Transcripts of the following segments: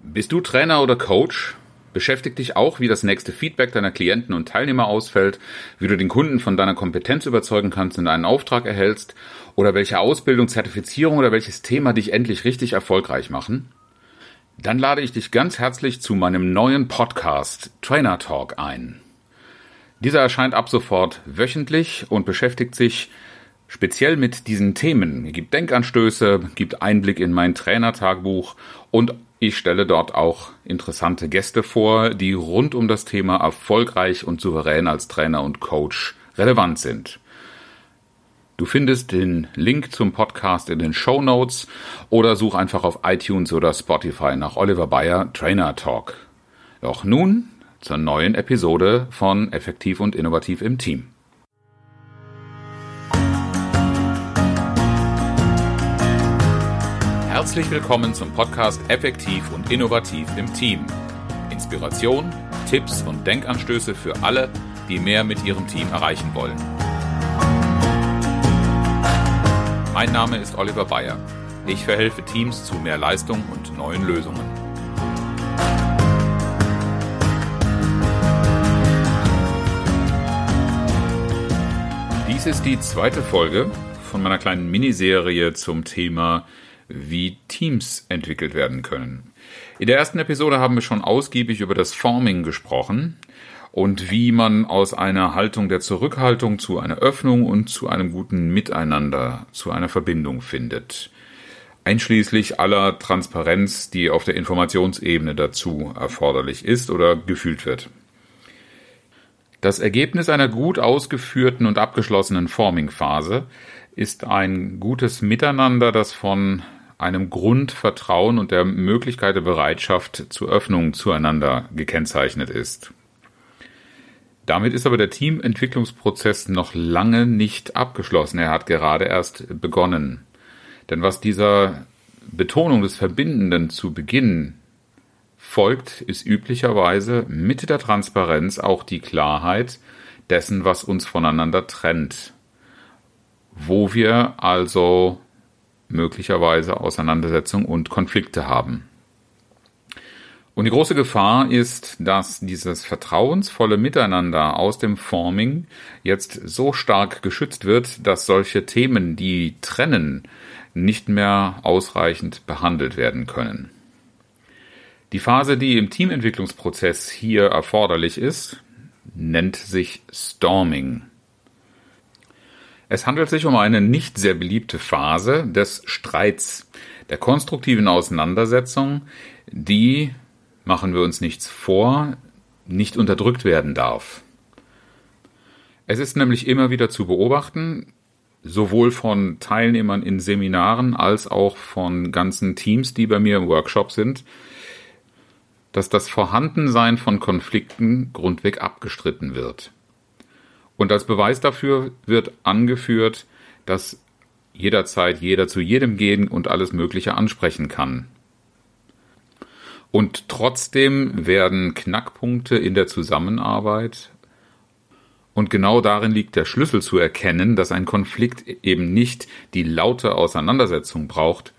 Bist du Trainer oder Coach? Beschäftigt dich auch, wie das nächste Feedback deiner Klienten und Teilnehmer ausfällt, wie du den Kunden von deiner Kompetenz überzeugen kannst und einen Auftrag erhältst oder welche Ausbildung, Zertifizierung oder welches Thema dich endlich richtig erfolgreich machen? Dann lade ich dich ganz herzlich zu meinem neuen Podcast Trainer Talk ein. Dieser erscheint ab sofort wöchentlich und beschäftigt sich speziell mit diesen Themen. Er gibt Denkanstöße, gibt Einblick in mein Trainertagebuch und ich stelle dort auch interessante Gäste vor, die rund um das Thema erfolgreich und souverän als Trainer und Coach relevant sind. Du findest den Link zum Podcast in den Show Notes oder such einfach auf iTunes oder Spotify nach Oliver Bayer Trainer Talk. Doch nun zur neuen Episode von Effektiv und Innovativ im Team. Herzlich willkommen zum Podcast Effektiv und Innovativ im Team. Inspiration, Tipps und Denkanstöße für alle, die mehr mit ihrem Team erreichen wollen. Mein Name ist Oliver Bayer. Ich verhelfe Teams zu mehr Leistung und neuen Lösungen. Dies ist die zweite Folge von meiner kleinen Miniserie zum Thema wie Teams entwickelt werden können. In der ersten Episode haben wir schon ausgiebig über das Forming gesprochen und wie man aus einer Haltung der Zurückhaltung zu einer Öffnung und zu einem guten Miteinander, zu einer Verbindung findet. Einschließlich aller Transparenz, die auf der Informationsebene dazu erforderlich ist oder gefühlt wird. Das Ergebnis einer gut ausgeführten und abgeschlossenen Forming-Phase ist ein gutes Miteinander, das von einem Grundvertrauen und der Möglichkeit der Bereitschaft zur Öffnung zueinander gekennzeichnet ist. Damit ist aber der Teamentwicklungsprozess noch lange nicht abgeschlossen. Er hat gerade erst begonnen. Denn was dieser Betonung des Verbindenden zu Beginn folgt, ist üblicherweise mit der Transparenz auch die Klarheit dessen, was uns voneinander trennt. Wo wir also möglicherweise Auseinandersetzungen und Konflikte haben. Und die große Gefahr ist, dass dieses vertrauensvolle Miteinander aus dem Forming jetzt so stark geschützt wird, dass solche Themen, die trennen, nicht mehr ausreichend behandelt werden können. Die Phase, die im Teamentwicklungsprozess hier erforderlich ist, nennt sich Storming. Es handelt sich um eine nicht sehr beliebte Phase des Streits, der konstruktiven Auseinandersetzung, die, machen wir uns nichts vor, nicht unterdrückt werden darf. Es ist nämlich immer wieder zu beobachten, sowohl von Teilnehmern in Seminaren als auch von ganzen Teams, die bei mir im Workshop sind, dass das Vorhandensein von Konflikten grundweg abgestritten wird. Und als Beweis dafür wird angeführt, dass jederzeit jeder zu jedem gehen und alles Mögliche ansprechen kann. Und trotzdem werden Knackpunkte in der Zusammenarbeit und genau darin liegt der Schlüssel zu erkennen, dass ein Konflikt eben nicht die laute Auseinandersetzung braucht.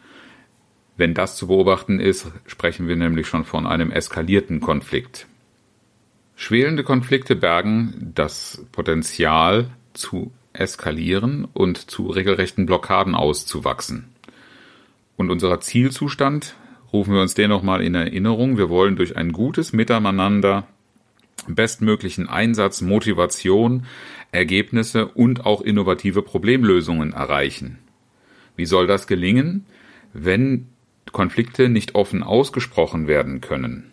Wenn das zu beobachten ist, sprechen wir nämlich schon von einem eskalierten Konflikt. Schwelende Konflikte bergen das Potenzial zu eskalieren und zu regelrechten Blockaden auszuwachsen. Und unser Zielzustand rufen wir uns den nochmal in Erinnerung. Wir wollen durch ein gutes Miteinander bestmöglichen Einsatz, Motivation, Ergebnisse und auch innovative Problemlösungen erreichen. Wie soll das gelingen, wenn Konflikte nicht offen ausgesprochen werden können?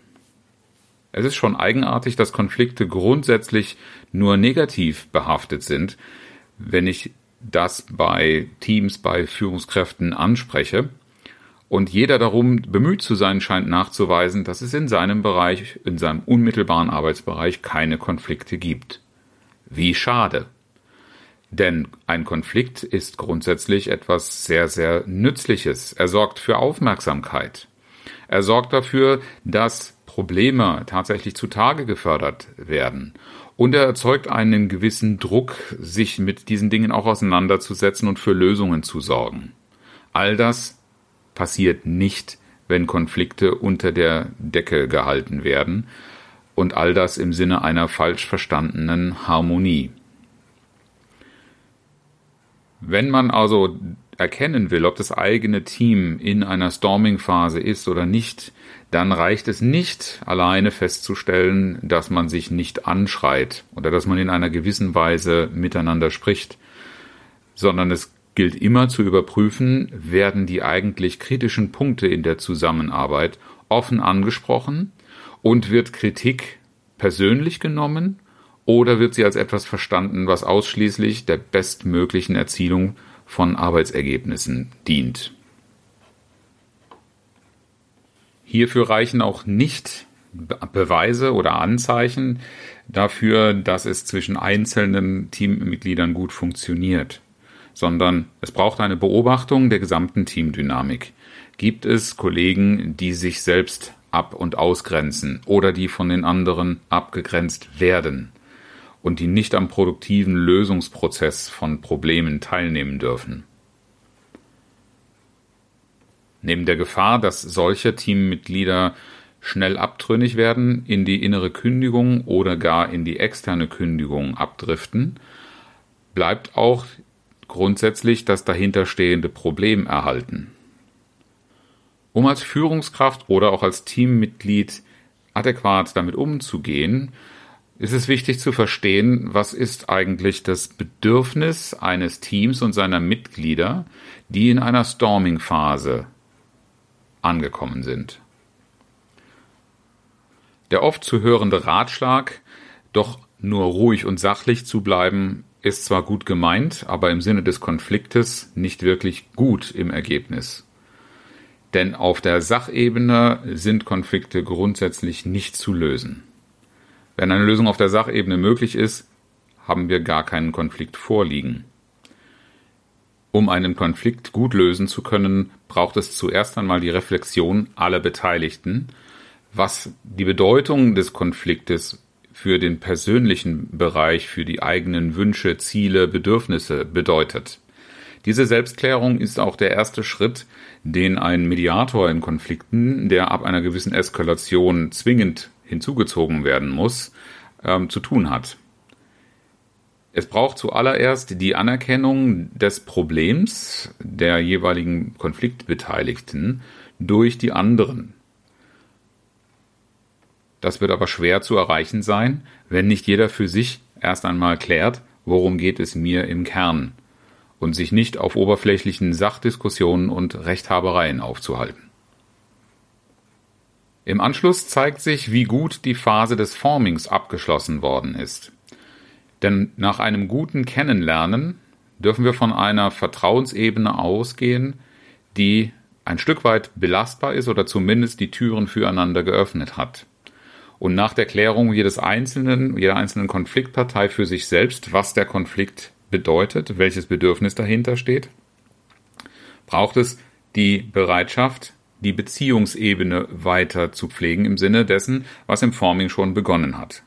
Es ist schon eigenartig, dass Konflikte grundsätzlich nur negativ behaftet sind, wenn ich das bei Teams, bei Führungskräften anspreche. Und jeder darum bemüht zu sein scheint nachzuweisen, dass es in seinem Bereich, in seinem unmittelbaren Arbeitsbereich keine Konflikte gibt. Wie schade. Denn ein Konflikt ist grundsätzlich etwas sehr, sehr Nützliches. Er sorgt für Aufmerksamkeit. Er sorgt dafür, dass Probleme tatsächlich zutage gefördert werden. Und er erzeugt einen gewissen Druck, sich mit diesen Dingen auch auseinanderzusetzen und für Lösungen zu sorgen. All das passiert nicht, wenn Konflikte unter der Decke gehalten werden und all das im Sinne einer falsch verstandenen Harmonie. Wenn man also erkennen will, ob das eigene Team in einer Storming-Phase ist oder nicht, dann reicht es nicht, alleine festzustellen, dass man sich nicht anschreit oder dass man in einer gewissen Weise miteinander spricht, sondern es gilt immer zu überprüfen, werden die eigentlich kritischen Punkte in der Zusammenarbeit offen angesprochen und wird Kritik persönlich genommen oder wird sie als etwas verstanden, was ausschließlich der bestmöglichen Erzielung von Arbeitsergebnissen dient. Hierfür reichen auch nicht Beweise oder Anzeichen dafür, dass es zwischen einzelnen Teammitgliedern gut funktioniert sondern es braucht eine Beobachtung der gesamten Teamdynamik. Gibt es Kollegen, die sich selbst ab- und ausgrenzen oder die von den anderen abgegrenzt werden und die nicht am produktiven Lösungsprozess von Problemen teilnehmen dürfen? Neben der Gefahr, dass solche Teammitglieder schnell abtrünnig werden, in die innere Kündigung oder gar in die externe Kündigung abdriften, bleibt auch grundsätzlich das dahinterstehende Problem erhalten. Um als Führungskraft oder auch als Teammitglied adäquat damit umzugehen, ist es wichtig zu verstehen, was ist eigentlich das Bedürfnis eines Teams und seiner Mitglieder, die in einer Storming-Phase angekommen sind. Der oft zu hörende Ratschlag, doch nur ruhig und sachlich zu bleiben, ist zwar gut gemeint, aber im Sinne des Konfliktes nicht wirklich gut im Ergebnis. Denn auf der Sachebene sind Konflikte grundsätzlich nicht zu lösen. Wenn eine Lösung auf der Sachebene möglich ist, haben wir gar keinen Konflikt vorliegen. Um einen Konflikt gut lösen zu können, braucht es zuerst einmal die Reflexion aller Beteiligten, was die Bedeutung des Konfliktes für den persönlichen Bereich, für die eigenen Wünsche, Ziele, Bedürfnisse bedeutet. Diese Selbstklärung ist auch der erste Schritt, den ein Mediator in Konflikten, der ab einer gewissen Eskalation zwingend hinzugezogen werden muss, ähm, zu tun hat. Es braucht zuallererst die Anerkennung des Problems der jeweiligen Konfliktbeteiligten durch die anderen. Das wird aber schwer zu erreichen sein, wenn nicht jeder für sich erst einmal klärt, worum geht es mir im Kern und sich nicht auf oberflächlichen Sachdiskussionen und Rechthabereien aufzuhalten. Im Anschluss zeigt sich, wie gut die Phase des Formings abgeschlossen worden ist. Denn nach einem guten Kennenlernen dürfen wir von einer Vertrauensebene ausgehen, die ein Stück weit belastbar ist oder zumindest die Türen füreinander geöffnet hat und nach der Klärung jedes einzelnen, jeder einzelnen Konfliktpartei für sich selbst, was der Konflikt bedeutet, welches Bedürfnis dahinter steht, braucht es die Bereitschaft, die Beziehungsebene weiter zu pflegen im Sinne dessen, was im Forming schon begonnen hat.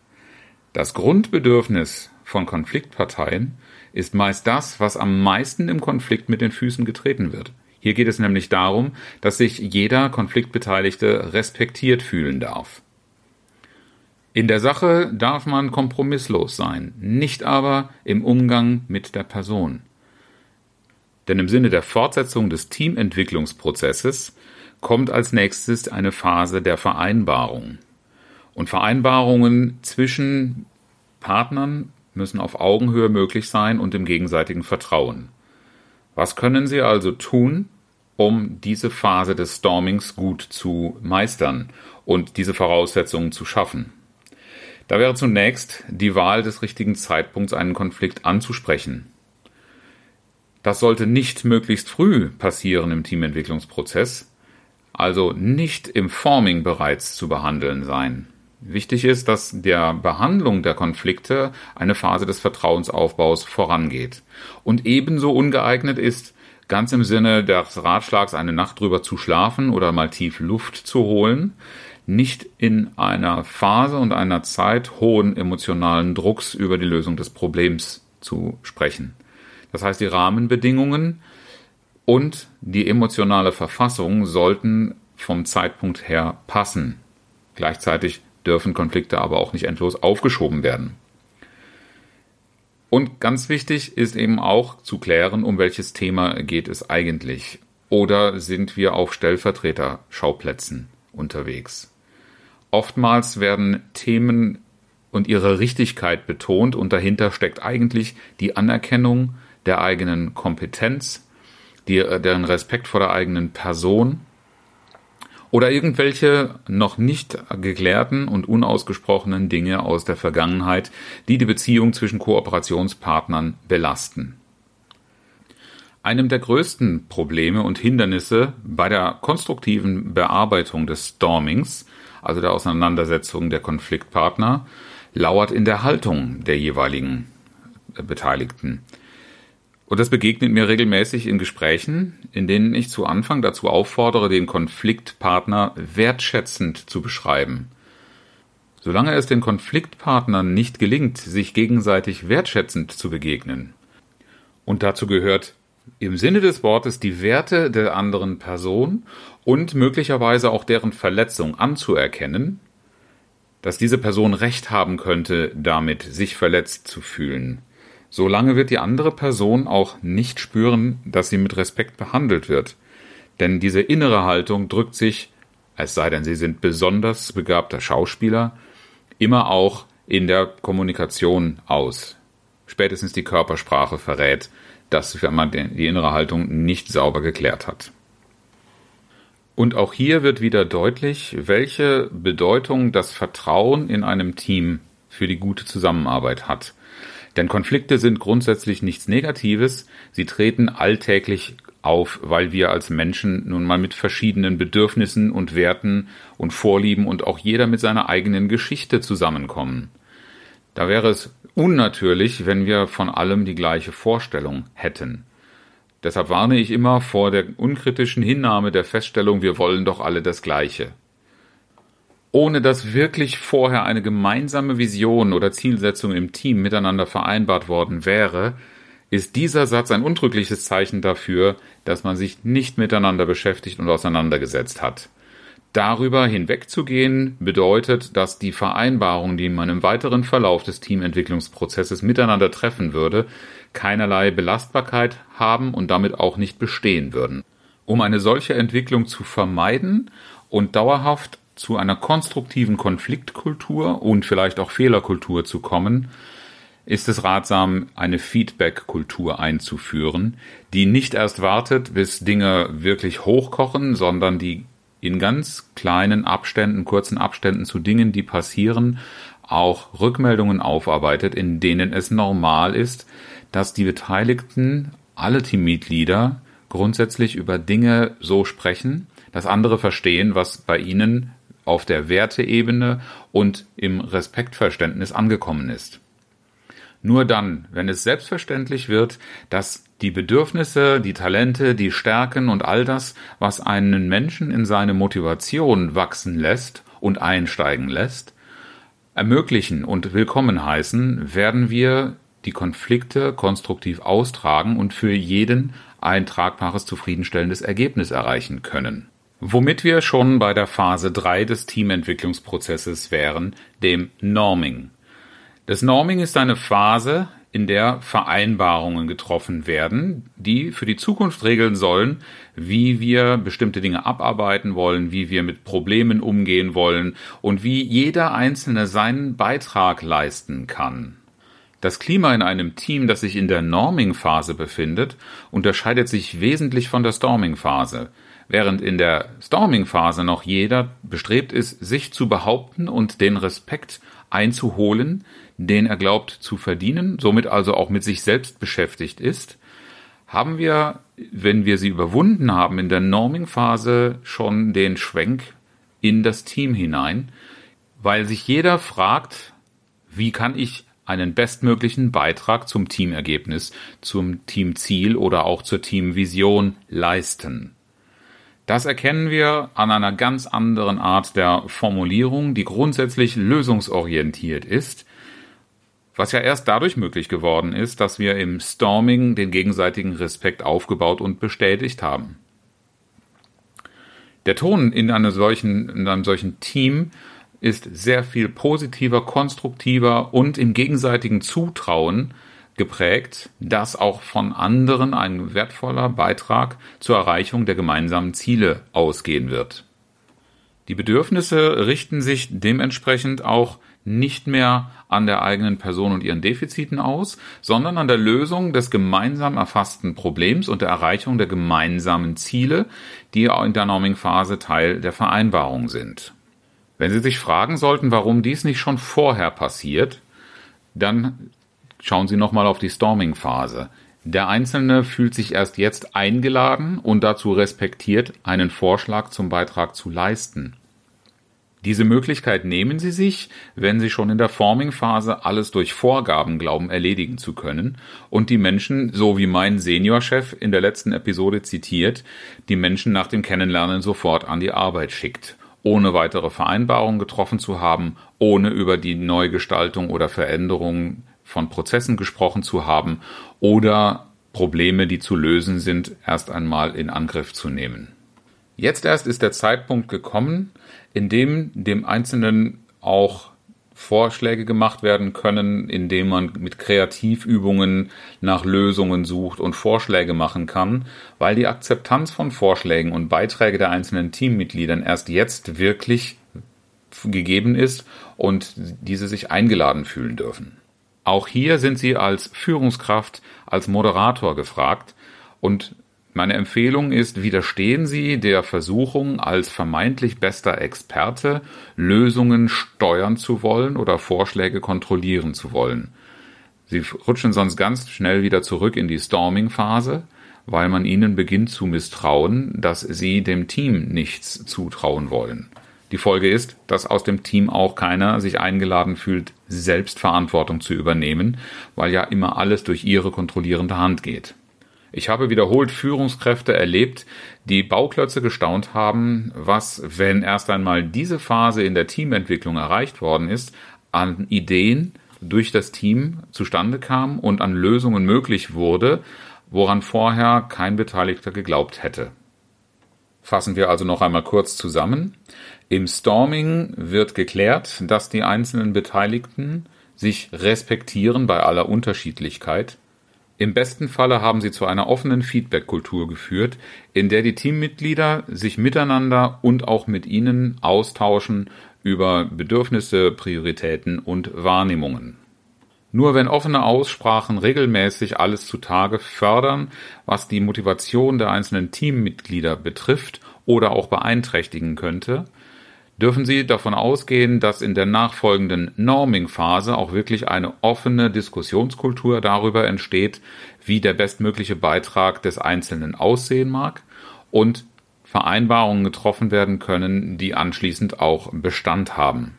Das Grundbedürfnis von Konfliktparteien ist meist das, was am meisten im Konflikt mit den Füßen getreten wird. Hier geht es nämlich darum, dass sich jeder Konfliktbeteiligte respektiert fühlen darf. In der Sache darf man kompromisslos sein, nicht aber im Umgang mit der Person. Denn im Sinne der Fortsetzung des Teamentwicklungsprozesses kommt als nächstes eine Phase der Vereinbarung. Und Vereinbarungen zwischen Partnern müssen auf Augenhöhe möglich sein und im gegenseitigen Vertrauen. Was können Sie also tun, um diese Phase des Stormings gut zu meistern und diese Voraussetzungen zu schaffen? Da wäre zunächst die Wahl des richtigen Zeitpunkts, einen Konflikt anzusprechen. Das sollte nicht möglichst früh passieren im Teamentwicklungsprozess, also nicht im Forming bereits zu behandeln sein. Wichtig ist, dass der Behandlung der Konflikte eine Phase des Vertrauensaufbaus vorangeht und ebenso ungeeignet ist, ganz im Sinne des Ratschlags eine Nacht drüber zu schlafen oder mal tief Luft zu holen, nicht in einer Phase und einer Zeit hohen emotionalen Drucks über die Lösung des Problems zu sprechen. Das heißt, die Rahmenbedingungen und die emotionale Verfassung sollten vom Zeitpunkt her passen. Gleichzeitig dürfen Konflikte aber auch nicht endlos aufgeschoben werden. Und ganz wichtig ist eben auch zu klären, um welches Thema geht es eigentlich. Oder sind wir auf Stellvertreterschauplätzen unterwegs? Oftmals werden Themen und ihre Richtigkeit betont und dahinter steckt eigentlich die Anerkennung der eigenen Kompetenz, die, deren Respekt vor der eigenen Person oder irgendwelche noch nicht geklärten und unausgesprochenen Dinge aus der Vergangenheit, die die Beziehung zwischen Kooperationspartnern belasten. Einem der größten Probleme und Hindernisse bei der konstruktiven Bearbeitung des Stormings, also der Auseinandersetzung der Konfliktpartner, lauert in der Haltung der jeweiligen Beteiligten. Und das begegnet mir regelmäßig in Gesprächen, in denen ich zu Anfang dazu auffordere, den Konfliktpartner wertschätzend zu beschreiben. Solange es den Konfliktpartnern nicht gelingt, sich gegenseitig wertschätzend zu begegnen, und dazu gehört im Sinne des Wortes die Werte der anderen Person und möglicherweise auch deren Verletzung anzuerkennen, dass diese Person Recht haben könnte, damit sich verletzt zu fühlen Solange wird die andere Person auch nicht spüren, dass sie mit Respekt behandelt wird. Denn diese innere Haltung drückt sich, es sei denn, sie sind besonders begabter Schauspieler, immer auch in der Kommunikation aus. Spätestens die Körpersprache verrät, dass man die innere Haltung nicht sauber geklärt hat. Und auch hier wird wieder deutlich, welche Bedeutung das Vertrauen in einem Team für die gute Zusammenarbeit hat. Denn Konflikte sind grundsätzlich nichts Negatives, sie treten alltäglich auf, weil wir als Menschen nun mal mit verschiedenen Bedürfnissen und Werten und Vorlieben und auch jeder mit seiner eigenen Geschichte zusammenkommen. Da wäre es unnatürlich, wenn wir von allem die gleiche Vorstellung hätten. Deshalb warne ich immer vor der unkritischen Hinnahme der Feststellung, wir wollen doch alle das Gleiche ohne dass wirklich vorher eine gemeinsame Vision oder Zielsetzung im Team miteinander vereinbart worden wäre, ist dieser Satz ein untrügliches Zeichen dafür, dass man sich nicht miteinander beschäftigt und auseinandergesetzt hat. Darüber hinwegzugehen bedeutet, dass die Vereinbarungen, die man im weiteren Verlauf des Teamentwicklungsprozesses miteinander treffen würde, keinerlei Belastbarkeit haben und damit auch nicht bestehen würden. Um eine solche Entwicklung zu vermeiden und dauerhaft zu einer konstruktiven Konfliktkultur und vielleicht auch Fehlerkultur zu kommen, ist es ratsam, eine Feedback-Kultur einzuführen, die nicht erst wartet, bis Dinge wirklich hochkochen, sondern die in ganz kleinen Abständen, kurzen Abständen zu Dingen, die passieren, auch Rückmeldungen aufarbeitet, in denen es normal ist, dass die Beteiligten, alle Teammitglieder, grundsätzlich über Dinge so sprechen, dass andere verstehen, was bei ihnen auf der Werteebene und im Respektverständnis angekommen ist. Nur dann, wenn es selbstverständlich wird, dass die Bedürfnisse, die Talente, die Stärken und all das, was einen Menschen in seine Motivation wachsen lässt und einsteigen lässt, ermöglichen und willkommen heißen, werden wir die Konflikte konstruktiv austragen und für jeden ein tragbares, zufriedenstellendes Ergebnis erreichen können. Womit wir schon bei der Phase 3 des Teamentwicklungsprozesses wären, dem Norming. Das Norming ist eine Phase, in der Vereinbarungen getroffen werden, die für die Zukunft regeln sollen, wie wir bestimmte Dinge abarbeiten wollen, wie wir mit Problemen umgehen wollen und wie jeder Einzelne seinen Beitrag leisten kann. Das Klima in einem Team, das sich in der Norming-Phase befindet, unterscheidet sich wesentlich von der Storming-Phase. Während in der Storming-Phase noch jeder bestrebt ist, sich zu behaupten und den Respekt einzuholen, den er glaubt zu verdienen, somit also auch mit sich selbst beschäftigt ist, haben wir, wenn wir sie überwunden haben, in der Norming-Phase schon den Schwenk in das Team hinein, weil sich jeder fragt, wie kann ich einen bestmöglichen Beitrag zum Teamergebnis, zum Teamziel oder auch zur Teamvision leisten. Das erkennen wir an einer ganz anderen Art der Formulierung, die grundsätzlich lösungsorientiert ist, was ja erst dadurch möglich geworden ist, dass wir im Storming den gegenseitigen Respekt aufgebaut und bestätigt haben. Der Ton in, einer solchen, in einem solchen Team ist sehr viel positiver, konstruktiver und im gegenseitigen Zutrauen geprägt, dass auch von anderen ein wertvoller Beitrag zur Erreichung der gemeinsamen Ziele ausgehen wird. Die Bedürfnisse richten sich dementsprechend auch nicht mehr an der eigenen Person und ihren Defiziten aus, sondern an der Lösung des gemeinsam erfassten Problems und der Erreichung der gemeinsamen Ziele, die in der Norming-Phase Teil der Vereinbarung sind. Wenn Sie sich fragen sollten, warum dies nicht schon vorher passiert, dann schauen Sie nochmal auf die Storming-Phase. Der Einzelne fühlt sich erst jetzt eingeladen und dazu respektiert, einen Vorschlag zum Beitrag zu leisten. Diese Möglichkeit nehmen Sie sich, wenn Sie schon in der Forming-Phase alles durch Vorgaben glauben erledigen zu können und die Menschen, so wie mein Seniorchef in der letzten Episode zitiert, die Menschen nach dem Kennenlernen sofort an die Arbeit schickt, ohne weitere Vereinbarungen getroffen zu haben, ohne über die Neugestaltung oder Veränderung von Prozessen gesprochen zu haben oder Probleme, die zu lösen sind, erst einmal in Angriff zu nehmen. Jetzt erst ist der Zeitpunkt gekommen, in dem dem Einzelnen auch Vorschläge gemacht werden können, indem man mit Kreativübungen nach Lösungen sucht und Vorschläge machen kann, weil die Akzeptanz von Vorschlägen und Beiträge der einzelnen Teammitgliedern erst jetzt wirklich gegeben ist und diese sich eingeladen fühlen dürfen. Auch hier sind Sie als Führungskraft, als Moderator gefragt und meine Empfehlung ist, widerstehen Sie der Versuchung, als vermeintlich bester Experte Lösungen steuern zu wollen oder Vorschläge kontrollieren zu wollen. Sie rutschen sonst ganz schnell wieder zurück in die Storming-Phase, weil man ihnen beginnt zu misstrauen, dass sie dem Team nichts zutrauen wollen. Die Folge ist, dass aus dem Team auch keiner sich eingeladen fühlt, selbst Verantwortung zu übernehmen, weil ja immer alles durch ihre kontrollierende Hand geht. Ich habe wiederholt Führungskräfte erlebt, die Bauklötze gestaunt haben, was, wenn erst einmal diese Phase in der Teamentwicklung erreicht worden ist, an Ideen durch das Team zustande kam und an Lösungen möglich wurde, woran vorher kein Beteiligter geglaubt hätte. Fassen wir also noch einmal kurz zusammen. Im Storming wird geklärt, dass die einzelnen Beteiligten sich respektieren bei aller Unterschiedlichkeit im besten Falle haben sie zu einer offenen Feedback-Kultur geführt, in der die Teammitglieder sich miteinander und auch mit ihnen austauschen über Bedürfnisse, Prioritäten und Wahrnehmungen. Nur wenn offene Aussprachen regelmäßig alles zutage fördern, was die Motivation der einzelnen Teammitglieder betrifft oder auch beeinträchtigen könnte, dürfen Sie davon ausgehen, dass in der nachfolgenden Norming-Phase auch wirklich eine offene Diskussionskultur darüber entsteht, wie der bestmögliche Beitrag des Einzelnen aussehen mag und Vereinbarungen getroffen werden können, die anschließend auch Bestand haben.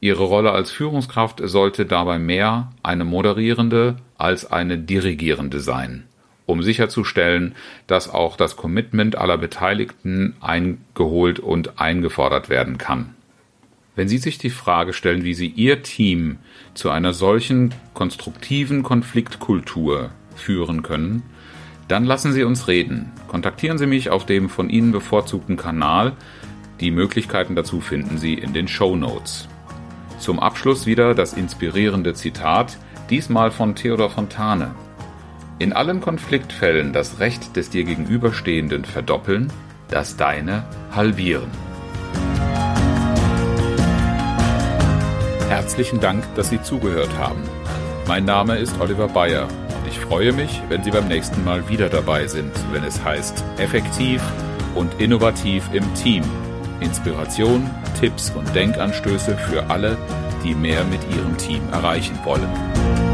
Ihre Rolle als Führungskraft sollte dabei mehr eine moderierende als eine dirigierende sein um sicherzustellen, dass auch das Commitment aller Beteiligten eingeholt und eingefordert werden kann. Wenn Sie sich die Frage stellen, wie Sie Ihr Team zu einer solchen konstruktiven Konfliktkultur führen können, dann lassen Sie uns reden. Kontaktieren Sie mich auf dem von Ihnen bevorzugten Kanal. Die Möglichkeiten dazu finden Sie in den Show Notes. Zum Abschluss wieder das inspirierende Zitat, diesmal von Theodor Fontane in allen Konfliktfällen das Recht des dir Gegenüberstehenden verdoppeln, das deine halbieren. Herzlichen Dank, dass Sie zugehört haben. Mein Name ist Oliver Bayer und ich freue mich, wenn Sie beim nächsten Mal wieder dabei sind, wenn es heißt effektiv und innovativ im Team. Inspiration, Tipps und Denkanstöße für alle, die mehr mit ihrem Team erreichen wollen.